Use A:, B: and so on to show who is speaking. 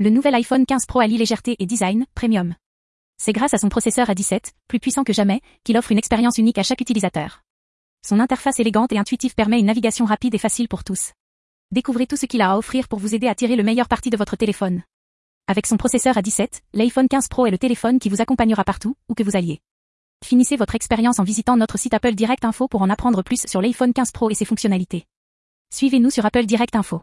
A: Le nouvel iPhone 15 Pro allie légèreté et design premium. C'est grâce à son processeur A17, plus puissant que jamais, qu'il offre une expérience unique à chaque utilisateur. Son interface élégante et intuitive permet une navigation rapide et facile pour tous. Découvrez tout ce qu'il a à offrir pour vous aider à tirer le meilleur parti de votre téléphone. Avec son processeur A17, l'iPhone 15 Pro est le téléphone qui vous accompagnera partout, où que vous alliez. Finissez votre expérience en visitant notre site Apple Direct Info pour en apprendre plus sur l'iPhone 15 Pro et ses fonctionnalités. Suivez-nous sur Apple Direct Info.